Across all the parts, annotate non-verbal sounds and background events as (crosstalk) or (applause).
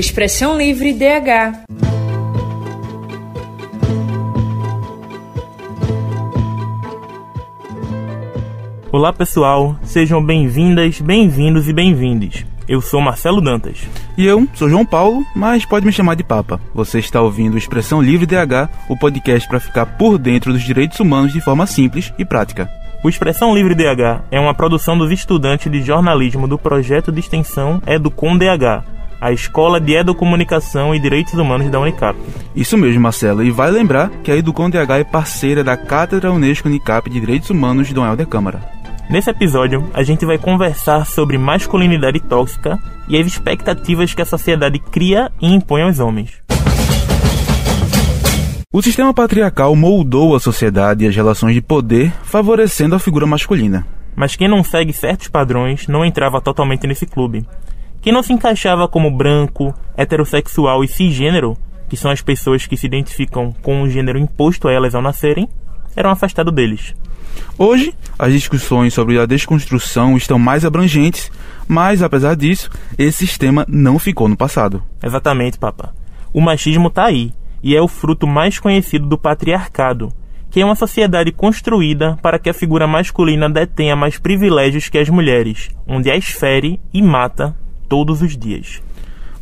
Expressão Livre DH. Olá pessoal, sejam bem-vindas, bem-vindos e bem-vindes. Eu sou Marcelo Dantas. E eu sou João Paulo, mas pode me chamar de Papa. Você está ouvindo Expressão Livre DH, o podcast para ficar por dentro dos direitos humanos de forma simples e prática. O Expressão Livre DH é uma produção dos estudantes de jornalismo do projeto de extensão Educom DH, a Escola de Educomunicação e Direitos Humanos da Unicap. Isso mesmo, Marcelo. E vai lembrar que a Educom DH é parceira da Cátedra Unesco Unicap de Direitos Humanos de Dom Helder Câmara. Nesse episódio, a gente vai conversar sobre masculinidade tóxica e as expectativas que a sociedade cria e impõe aos homens. O sistema patriarcal moldou a sociedade e as relações de poder, favorecendo a figura masculina. Mas quem não segue certos padrões não entrava totalmente nesse clube. Quem não se encaixava como branco, heterossexual e cisgênero, que são as pessoas que se identificam com o gênero imposto a elas ao nascerem, eram afastados deles. Hoje, as discussões sobre a desconstrução estão mais abrangentes, mas apesar disso, esse sistema não ficou no passado. Exatamente, Papa. O machismo está aí e é o fruto mais conhecido do patriarcado, que é uma sociedade construída para que a figura masculina detenha mais privilégios que as mulheres, onde as fere e mata todos os dias.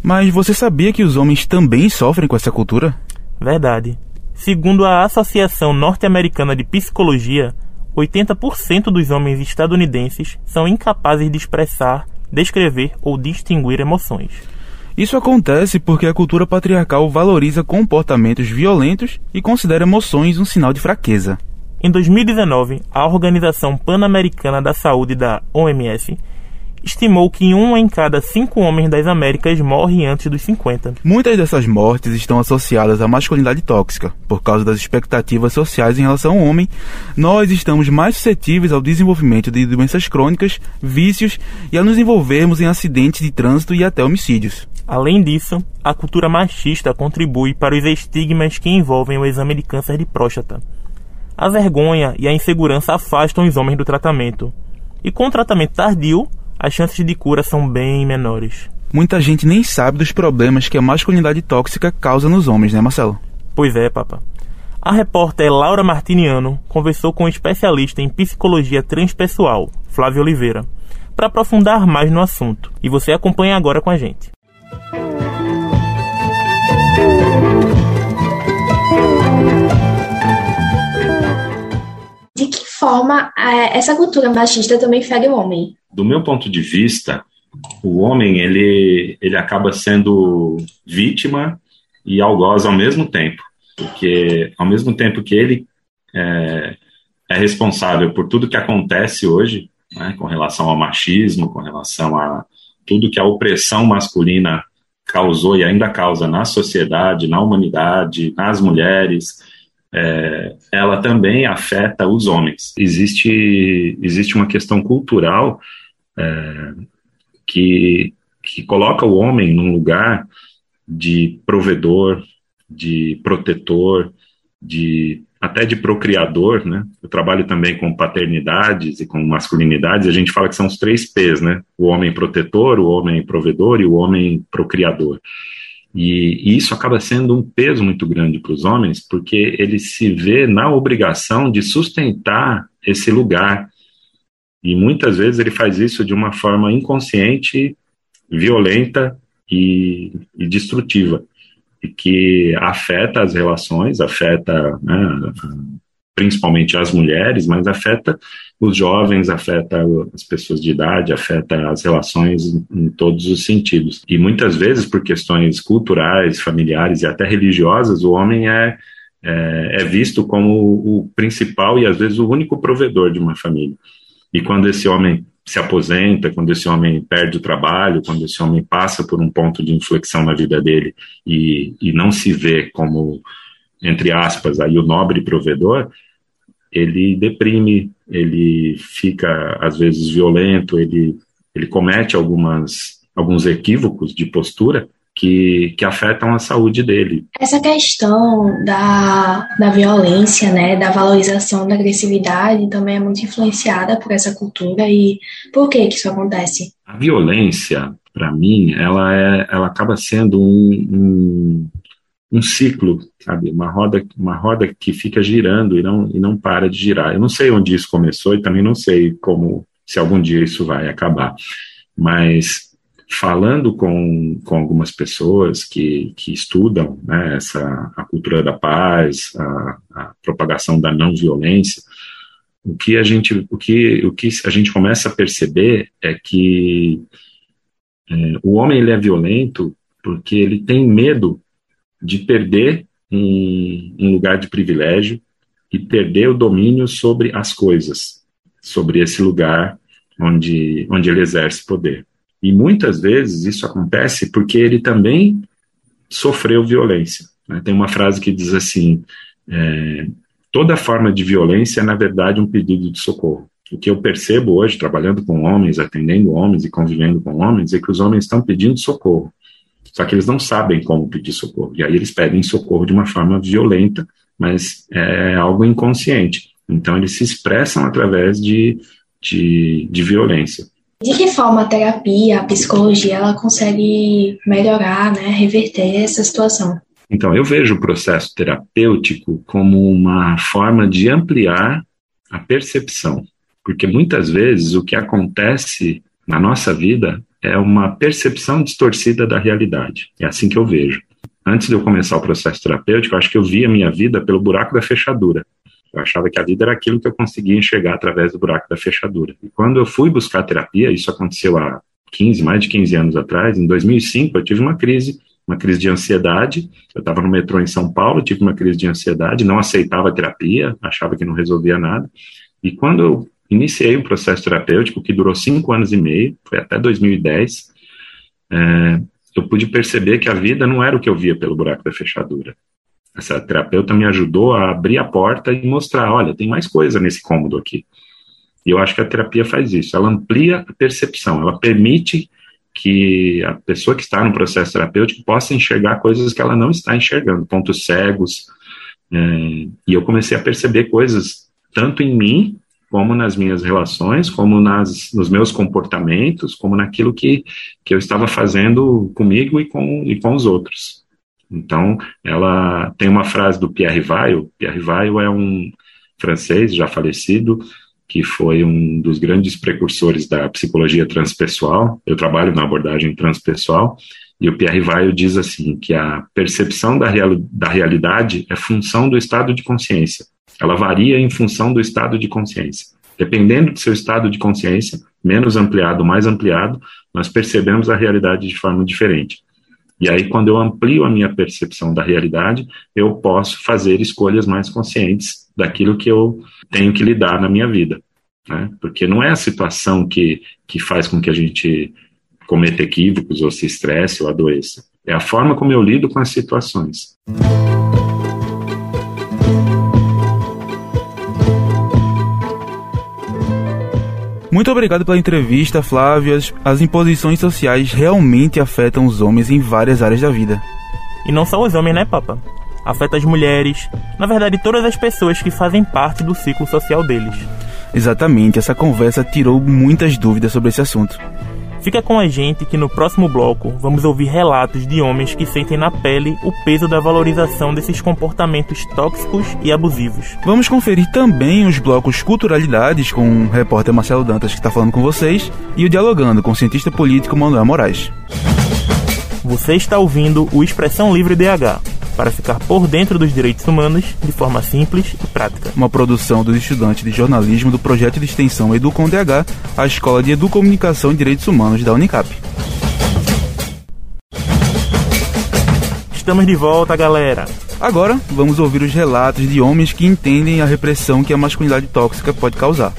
Mas você sabia que os homens também sofrem com essa cultura? Verdade. Segundo a Associação Norte-Americana de Psicologia, 80% dos homens estadunidenses são incapazes de expressar, descrever ou distinguir emoções. Isso acontece porque a cultura patriarcal valoriza comportamentos violentos e considera emoções um sinal de fraqueza. Em 2019, a Organização Pan-Americana da Saúde da OMS estimou que um em cada cinco homens das Américas morre antes dos 50. Muitas dessas mortes estão associadas à masculinidade tóxica. Por causa das expectativas sociais em relação ao homem, nós estamos mais suscetíveis ao desenvolvimento de doenças crônicas, vícios e a nos envolvermos em acidentes de trânsito e até homicídios. Além disso, a cultura machista contribui para os estigmas que envolvem o exame de câncer de próstata. A vergonha e a insegurança afastam os homens do tratamento. E com o tratamento tardio, as chances de cura são bem menores. Muita gente nem sabe dos problemas que a masculinidade tóxica causa nos homens, né, Marcelo? Pois é, papa. A repórter Laura Martiniano conversou com um especialista em psicologia transpessoal, Flávio Oliveira, para aprofundar mais no assunto. E você acompanha agora com a gente. Forma é, essa cultura machista também fere o homem? do meu ponto de vista, o homem ele, ele acaba sendo vítima e algoz ao mesmo tempo, porque ao mesmo tempo que ele é, é responsável por tudo que acontece hoje, né, com relação ao machismo, com relação a tudo que a opressão masculina causou e ainda causa na sociedade, na humanidade, nas mulheres, é, ela também afeta os homens. Existe, existe uma questão cultural é, que, que coloca o homem num lugar de provedor, de protetor, de até de procriador, né? Eu trabalho também com paternidades e com masculinidades, a gente fala que são os três P's, né? O homem protetor, o homem provedor e o homem procriador. E, e isso acaba sendo um peso muito grande para os homens, porque ele se vê na obrigação de sustentar esse lugar. E muitas vezes ele faz isso de uma forma inconsciente, violenta e, e destrutiva, e que afeta as relações, afeta né, principalmente as mulheres, mas afeta os jovens, afeta as pessoas de idade, afeta as relações em todos os sentidos. E muitas vezes, por questões culturais, familiares e até religiosas, o homem é, é, é visto como o principal e às vezes o único provedor de uma família. E quando esse homem se aposenta, quando esse homem perde o trabalho, quando esse homem passa por um ponto de inflexão na vida dele e, e não se vê como, entre aspas, aí o nobre provedor, ele deprime, ele fica às vezes violento, ele, ele comete algumas, alguns equívocos de postura que, que afetam a saúde dele. Essa questão da, da violência, né, da valorização da agressividade também é muito influenciada por essa cultura e por que que isso acontece? A violência, para mim, ela, é, ela acaba sendo um, um, um, ciclo, sabe? Uma roda, uma roda que fica girando e não, e não para de girar. Eu não sei onde isso começou e também não sei como, se algum dia isso vai acabar. Mas falando com, com algumas pessoas que, que estudam né, essa, a cultura da paz, a, a propagação da não violência, o que a gente o que o que a gente começa a perceber é que é, o homem ele é violento porque ele tem medo de perder um, um lugar de privilégio e perder o domínio sobre as coisas, sobre esse lugar onde onde ele exerce poder. E muitas vezes isso acontece porque ele também sofreu violência. Né? Tem uma frase que diz assim: é, toda forma de violência é, na verdade, um pedido de socorro. O que eu percebo hoje, trabalhando com homens, atendendo homens e convivendo com homens, é que os homens estão pedindo socorro. Só que eles não sabem como pedir socorro. E aí eles pedem socorro de uma forma violenta, mas é algo inconsciente. Então eles se expressam através de, de, de violência. De que forma a terapia, a psicologia, ela consegue melhorar, né, reverter essa situação? Então, eu vejo o processo terapêutico como uma forma de ampliar a percepção, porque muitas vezes o que acontece na nossa vida é uma percepção distorcida da realidade. É assim que eu vejo. Antes de eu começar o processo terapêutico, acho que eu via a minha vida pelo buraco da fechadura. Eu achava que a vida era aquilo que eu conseguia enxergar através do buraco da fechadura. E quando eu fui buscar terapia, isso aconteceu há 15, mais de 15 anos atrás, em 2005, eu tive uma crise uma crise de ansiedade. Eu estava no metrô em São Paulo, tive uma crise de ansiedade, não aceitava terapia, achava que não resolvia nada. E quando eu iniciei um processo terapêutico que durou cinco anos e meio, foi até 2010, é, eu pude perceber que a vida não era o que eu via pelo buraco da fechadura. Essa terapeuta me ajudou a abrir a porta e mostrar, olha, tem mais coisa nesse cômodo aqui. E eu acho que a terapia faz isso, ela amplia a percepção, ela permite que a pessoa que está no processo terapêutico possa enxergar coisas que ela não está enxergando, pontos cegos. É, e eu comecei a perceber coisas tanto em mim, como nas minhas relações, como nas, nos meus comportamentos, como naquilo que, que eu estava fazendo comigo e com, e com os outros. Então, ela tem uma frase do Pierre Weil. Pierre Weil é um francês já falecido, que foi um dos grandes precursores da psicologia transpessoal. Eu trabalho na abordagem transpessoal e o Pierre Weil diz assim que a percepção da, real, da realidade é função do estado de consciência. Ela varia em função do estado de consciência. Dependendo do seu estado de consciência, menos ampliado, mais ampliado, nós percebemos a realidade de forma diferente. E aí, quando eu amplio a minha percepção da realidade, eu posso fazer escolhas mais conscientes daquilo que eu tenho que lidar na minha vida. Né? Porque não é a situação que, que faz com que a gente cometa equívocos ou se estresse ou adoeça. É a forma como eu lido com as situações. Muito obrigado pela entrevista, Flávia. As imposições sociais realmente afetam os homens em várias áreas da vida. E não só os homens, né, Papa? Afeta as mulheres, na verdade, todas as pessoas que fazem parte do ciclo social deles. Exatamente, essa conversa tirou muitas dúvidas sobre esse assunto. Fica com a gente que no próximo bloco vamos ouvir relatos de homens que sentem na pele o peso da valorização desses comportamentos tóxicos e abusivos. Vamos conferir também os blocos Culturalidades com o repórter Marcelo Dantas que está falando com vocês e o Dialogando com o cientista político Manuel Moraes. Você está ouvindo o Expressão Livre DH para ficar por dentro dos direitos humanos de forma simples e prática. Uma produção dos estudantes de jornalismo do projeto de extensão Educom DH, a Escola de Educomunicação e Direitos Humanos da Unicap. Estamos de volta, galera. Agora, vamos ouvir os relatos de homens que entendem a repressão que a masculinidade tóxica pode causar.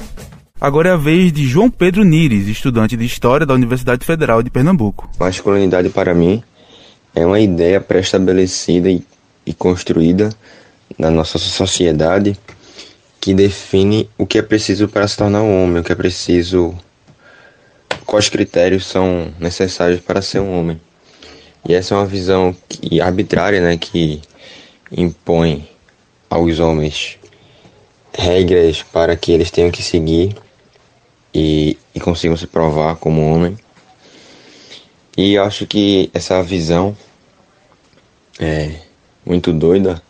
Agora é a vez de João Pedro Nires, estudante de História da Universidade Federal de Pernambuco. Masculinidade para mim é uma ideia pré-estabelecida e, e construída na nossa sociedade que define o que é preciso para se tornar um homem, o que é preciso, quais critérios são necessários para ser um homem. E essa é uma visão que, arbitrária, né, que impõe aos homens regras para que eles tenham que seguir e, e consigam se provar como homem. E acho que essa visão é muito doida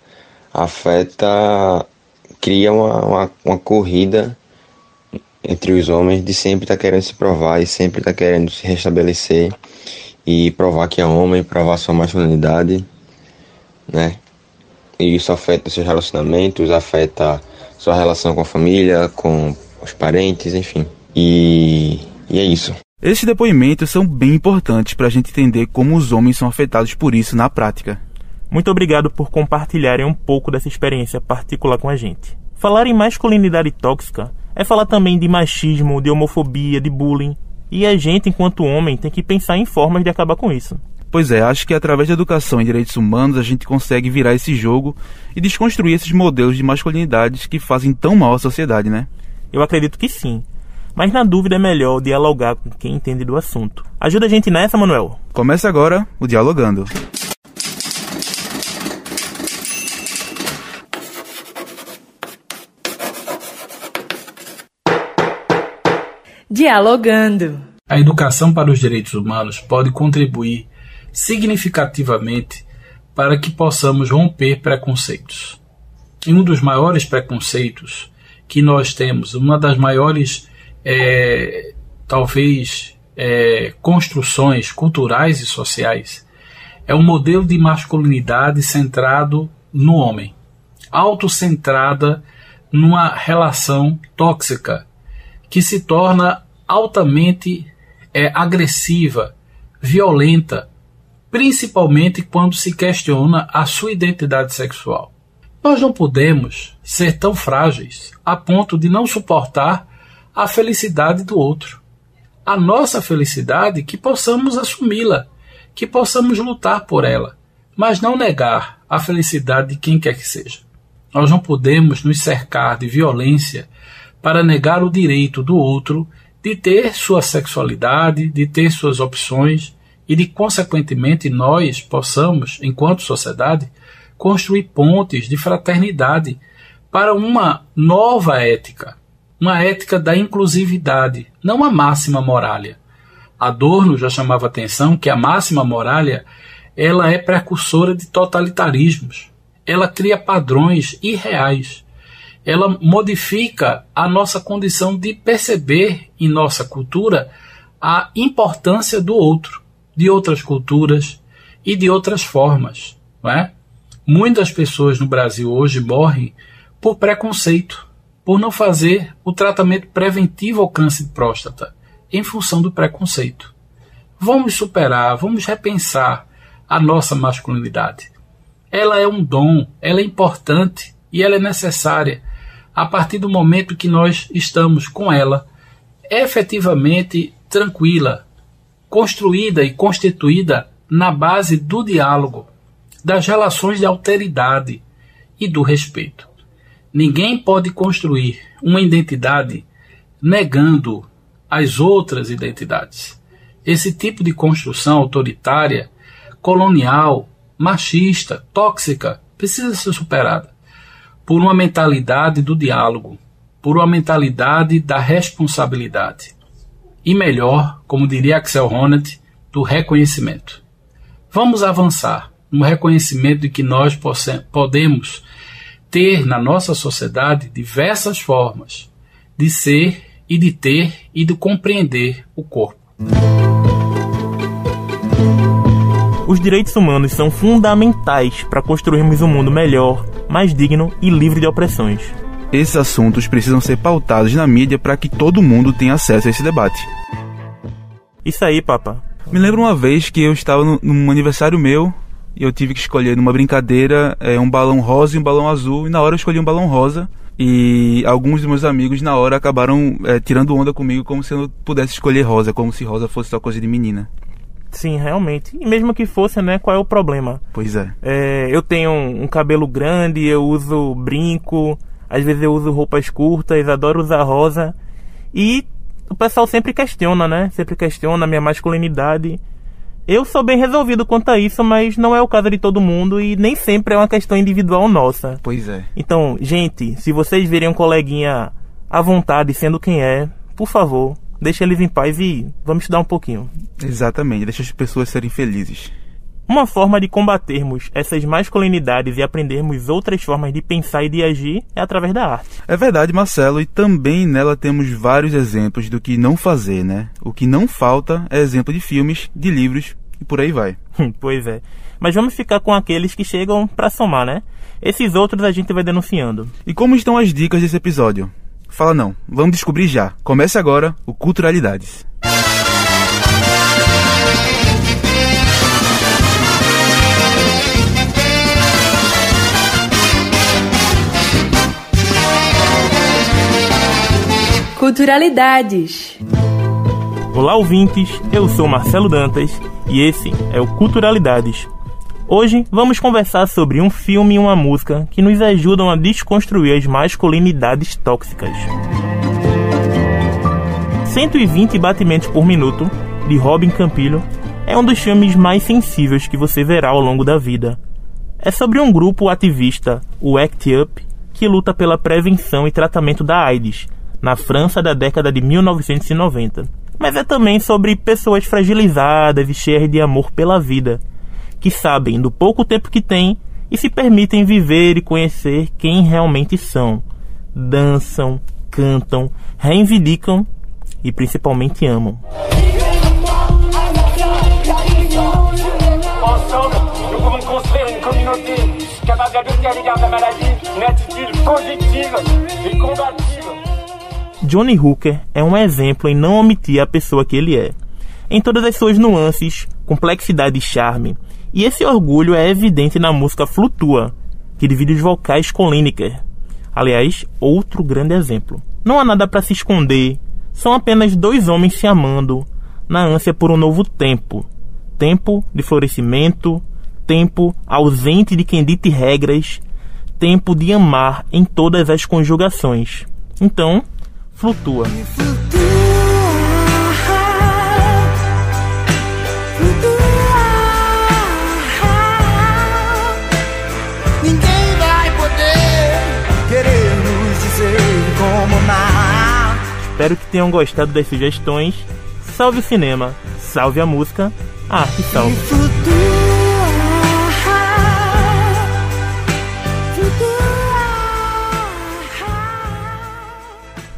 afeta, cria uma, uma, uma corrida entre os homens de sempre estar tá querendo se provar e sempre estar tá querendo se restabelecer e provar que é homem, provar sua masculinidade, né? E isso afeta seus relacionamentos, afeta sua relação com a família, com os parentes, enfim. E, e é isso. Esses depoimentos são bem importantes para a gente entender como os homens são afetados por isso na prática. Muito obrigado por compartilharem um pouco dessa experiência particular com a gente. Falar em masculinidade tóxica é falar também de machismo, de homofobia, de bullying. E a gente, enquanto homem, tem que pensar em formas de acabar com isso. Pois é, acho que através da educação em direitos humanos a gente consegue virar esse jogo e desconstruir esses modelos de masculinidades que fazem tão mal à sociedade, né? Eu acredito que sim. Mas na dúvida é melhor dialogar com quem entende do assunto. Ajuda a gente nessa, Manuel. Começa agora o Dialogando. Dialogando. A educação para os direitos humanos pode contribuir significativamente para que possamos romper preconceitos. E um dos maiores preconceitos que nós temos, uma das maiores, é, talvez, é, construções culturais e sociais, é um modelo de masculinidade centrado no homem, autocentrada numa relação tóxica que se torna altamente é, agressiva, violenta, principalmente quando se questiona a sua identidade sexual. Nós não podemos ser tão frágeis a ponto de não suportar a felicidade do outro. A nossa felicidade, que possamos assumi-la, que possamos lutar por ela, mas não negar a felicidade de quem quer que seja. Nós não podemos nos cercar de violência para negar o direito do outro de ter sua sexualidade, de ter suas opções e de, consequentemente, nós possamos, enquanto sociedade, construir pontes de fraternidade para uma nova ética, uma ética da inclusividade, não a máxima moralha. Adorno já chamava atenção que a máxima moralha ela é precursora de totalitarismos. Ela cria padrões irreais. Ela modifica a nossa condição de perceber em nossa cultura a importância do outro de outras culturas e de outras formas. Não é? Muitas pessoas no Brasil hoje morrem por preconceito, por não fazer o tratamento preventivo ao câncer de próstata, em função do preconceito. Vamos superar, vamos repensar a nossa masculinidade. Ela é um dom, ela é importante e ela é necessária a partir do momento que nós estamos com ela efetivamente tranquila, construída e constituída na base do diálogo, das relações de alteridade e do respeito. Ninguém pode construir uma identidade negando as outras identidades. Esse tipo de construção autoritária, colonial, machista, tóxica, precisa ser superada por uma mentalidade do diálogo, por uma mentalidade da responsabilidade e melhor, como diria Axel Honneth, do reconhecimento. Vamos avançar no reconhecimento de que nós podemos ter na nossa sociedade diversas formas de ser e de ter e de compreender o corpo. Os direitos humanos são fundamentais para construirmos um mundo melhor, mais digno e livre de opressões. Esses assuntos precisam ser pautados na mídia para que todo mundo tenha acesso a esse debate. Isso aí, papa. Me lembro uma vez que eu estava no, num aniversário meu e eu tive que escolher numa brincadeira é, um balão rosa e um balão azul. E na hora eu escolhi um balão rosa. E alguns dos meus amigos na hora acabaram é, tirando onda comigo como se eu pudesse escolher rosa, como se rosa fosse só coisa de menina. Sim, realmente. E mesmo que fosse, né? Qual é o problema? Pois é. é eu tenho um, um cabelo grande, eu uso brinco, às vezes eu uso roupas curtas, adoro usar rosa. E o pessoal sempre questiona, né? Sempre questiona a minha masculinidade. Eu sou bem resolvido quanto a isso, mas não é o caso de todo mundo e nem sempre é uma questão individual nossa. Pois é. Então, gente, se vocês virem um coleguinha à vontade sendo quem é, por favor, deixa eles em paz e vamos estudar um pouquinho. Exatamente, deixa as pessoas serem felizes. Uma forma de combatermos essas masculinidades e aprendermos outras formas de pensar e de agir é através da arte. É verdade, Marcelo, e também nela temos vários exemplos do que não fazer, né? O que não falta é exemplo de filmes, de livros e por aí vai. (laughs) pois é. Mas vamos ficar com aqueles que chegam para somar, né? Esses outros a gente vai denunciando. E como estão as dicas desse episódio? Fala não, vamos descobrir já. Comece agora o Culturalidades. Culturalidades. Olá, ouvintes. Eu sou Marcelo Dantas e esse é o Culturalidades. Hoje vamos conversar sobre um filme e uma música que nos ajudam a desconstruir as masculinidades tóxicas. 120 batimentos por minuto, de Robin Campilho, é um dos filmes mais sensíveis que você verá ao longo da vida. É sobre um grupo ativista, o ACT UP, que luta pela prevenção e tratamento da AIDS na França da década de 1990. Mas é também sobre pessoas fragilizadas e cheias de amor pela vida, que sabem do pouco tempo que têm e se permitem viver e conhecer quem realmente são. Dançam, cantam, reivindicam e principalmente amam. Johnny Hooker é um exemplo em não omitir a pessoa que ele é, em todas as suas nuances, complexidade e charme. E esse orgulho é evidente na música Flutua, que divide os vocais com Lineker. Aliás, outro grande exemplo. Não há nada para se esconder, são apenas dois homens se amando, na ânsia por um novo tempo. Tempo de florescimento, tempo ausente de quem dite regras, tempo de amar em todas as conjugações. Então, flutua. Espero que tenham gostado das sugestões. Salve o cinema, salve a música, a arte salve.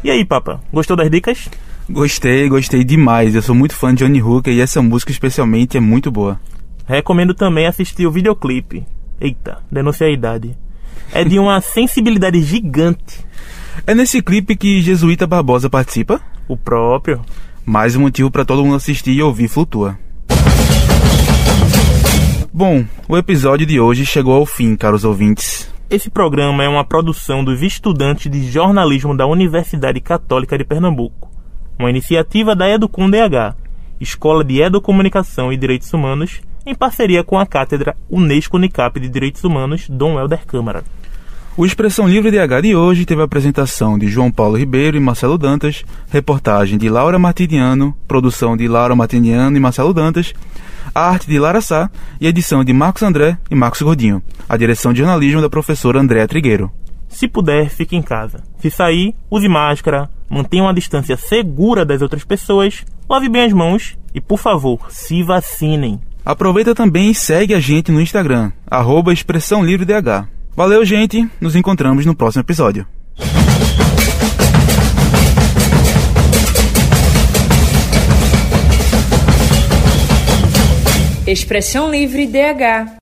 E aí, Papa, gostou das dicas? Gostei, gostei demais. Eu sou muito fã de Johnny Hooker e essa música especialmente é muito boa. Recomendo também assistir o videoclipe. Eita, denunciei a idade. É de uma (laughs) sensibilidade gigante. É nesse clipe que Jesuíta Barbosa participa? O próprio. Mais um motivo para todo mundo assistir e ouvir Flutua. Bom, o episódio de hoje chegou ao fim, caros ouvintes. Esse programa é uma produção dos estudantes de jornalismo da Universidade Católica de Pernambuco, uma iniciativa da Educom DH, Escola de Educomunicação e Direitos Humanos, em parceria com a Cátedra Unesco Unicap de Direitos Humanos, Dom Helder Câmara. O Expressão Livre DH de hoje teve a apresentação de João Paulo Ribeiro e Marcelo Dantas, reportagem de Laura Martiniano, produção de Laura Martiniano e Marcelo Dantas, a arte de Lara Sá e edição de Marcos André e Marcos Gordinho, a direção de jornalismo da professora Andréa Trigueiro. Se puder, fique em casa. Se sair, use máscara, mantenha uma distância segura das outras pessoas, lave bem as mãos e, por favor, se vacinem. Aproveita também e segue a gente no Instagram, arroba Expressão Livre DH. Valeu, gente. Nos encontramos no próximo episódio. Expressão Livre DH.